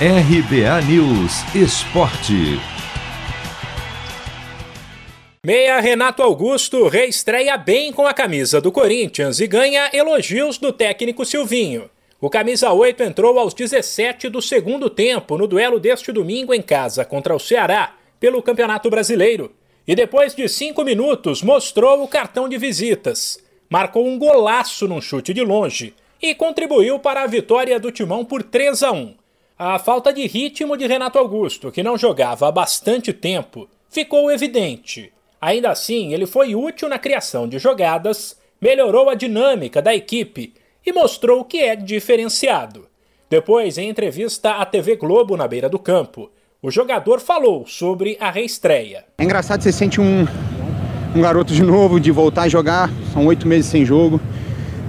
RBA News Esporte. Meia Renato Augusto reestreia bem com a camisa do Corinthians e ganha elogios do técnico Silvinho. O camisa 8 entrou aos 17 do segundo tempo no duelo deste domingo em casa contra o Ceará pelo Campeonato Brasileiro. E depois de cinco minutos mostrou o cartão de visitas. Marcou um golaço num chute de longe e contribuiu para a vitória do Timão por 3 a 1. A falta de ritmo de Renato Augusto, que não jogava há bastante tempo, ficou evidente. Ainda assim, ele foi útil na criação de jogadas, melhorou a dinâmica da equipe e mostrou que é diferenciado. Depois, em entrevista à TV Globo na beira do campo, o jogador falou sobre a reestreia. É engraçado, você sente um, um garoto de novo, de voltar a jogar, são oito meses sem jogo.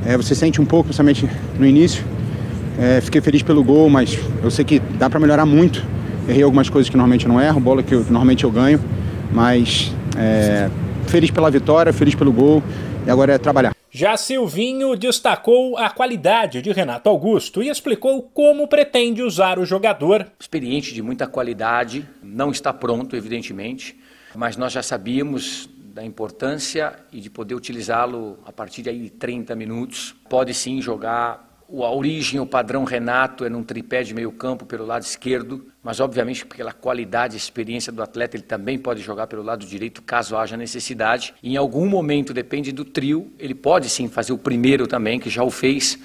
É, você sente um pouco, principalmente no início. É, fiquei feliz pelo gol, mas eu sei que dá para melhorar muito. Errei algumas coisas que normalmente eu não erro, bola que eu, normalmente eu ganho, mas é, feliz pela vitória, feliz pelo gol e agora é trabalhar. Já Silvinho destacou a qualidade de Renato Augusto e explicou como pretende usar o jogador. Experiente de muita qualidade, não está pronto, evidentemente, mas nós já sabíamos da importância e de poder utilizá-lo a partir de aí 30 minutos. Pode sim jogar a origem, o padrão Renato é num tripé de meio campo pelo lado esquerdo, mas obviamente pela qualidade e experiência do atleta ele também pode jogar pelo lado direito caso haja necessidade. E em algum momento, depende do trio, ele pode sim fazer o primeiro também, que já o fez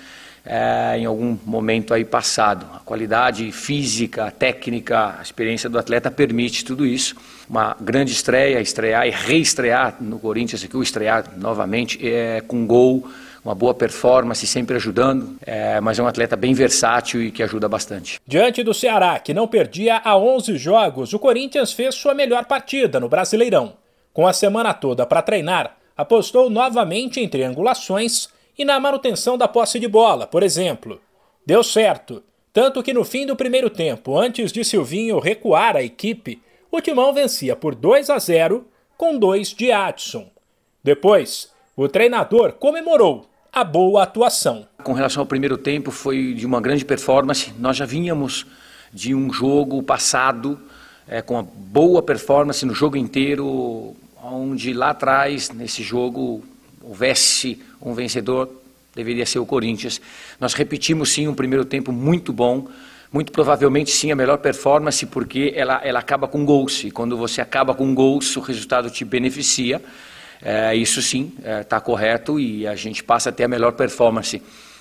é, em algum momento aí passado. A qualidade física, técnica, a experiência do atleta permite tudo isso. Uma grande estreia, estrear e reestrear no Corinthians, aqui o estrear novamente é, com gol uma boa performance, sempre ajudando, é, mas é um atleta bem versátil e que ajuda bastante. Diante do Ceará, que não perdia há 11 jogos, o Corinthians fez sua melhor partida no Brasileirão. Com a semana toda para treinar, apostou novamente em triangulações e na manutenção da posse de bola, por exemplo. Deu certo, tanto que no fim do primeiro tempo, antes de Silvinho recuar a equipe, o Timão vencia por 2 a 0 com dois de Adson. Depois, o treinador comemorou a boa atuação. Com relação ao primeiro tempo, foi de uma grande performance. Nós já vínhamos de um jogo passado é, com uma boa performance no jogo inteiro, onde lá atrás, nesse jogo, houvesse um vencedor, deveria ser o Corinthians. Nós repetimos sim um primeiro tempo muito bom, muito provavelmente sim a melhor performance, porque ela, ela acaba com gols, e quando você acaba com gols, o resultado te beneficia. É, isso sim está é, correto e a gente passa a ter a melhor performance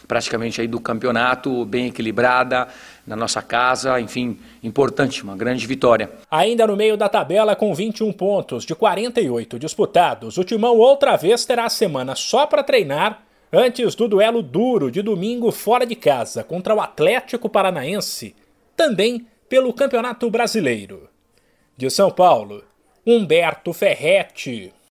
praticamente aí do campeonato, bem equilibrada, na nossa casa, enfim, importante, uma grande vitória. Ainda no meio da tabela com 21 pontos de 48 disputados, o Timão outra vez terá a semana só para treinar antes do duelo duro de domingo fora de casa contra o Atlético Paranaense, também pelo Campeonato Brasileiro. De São Paulo, Humberto Ferretti.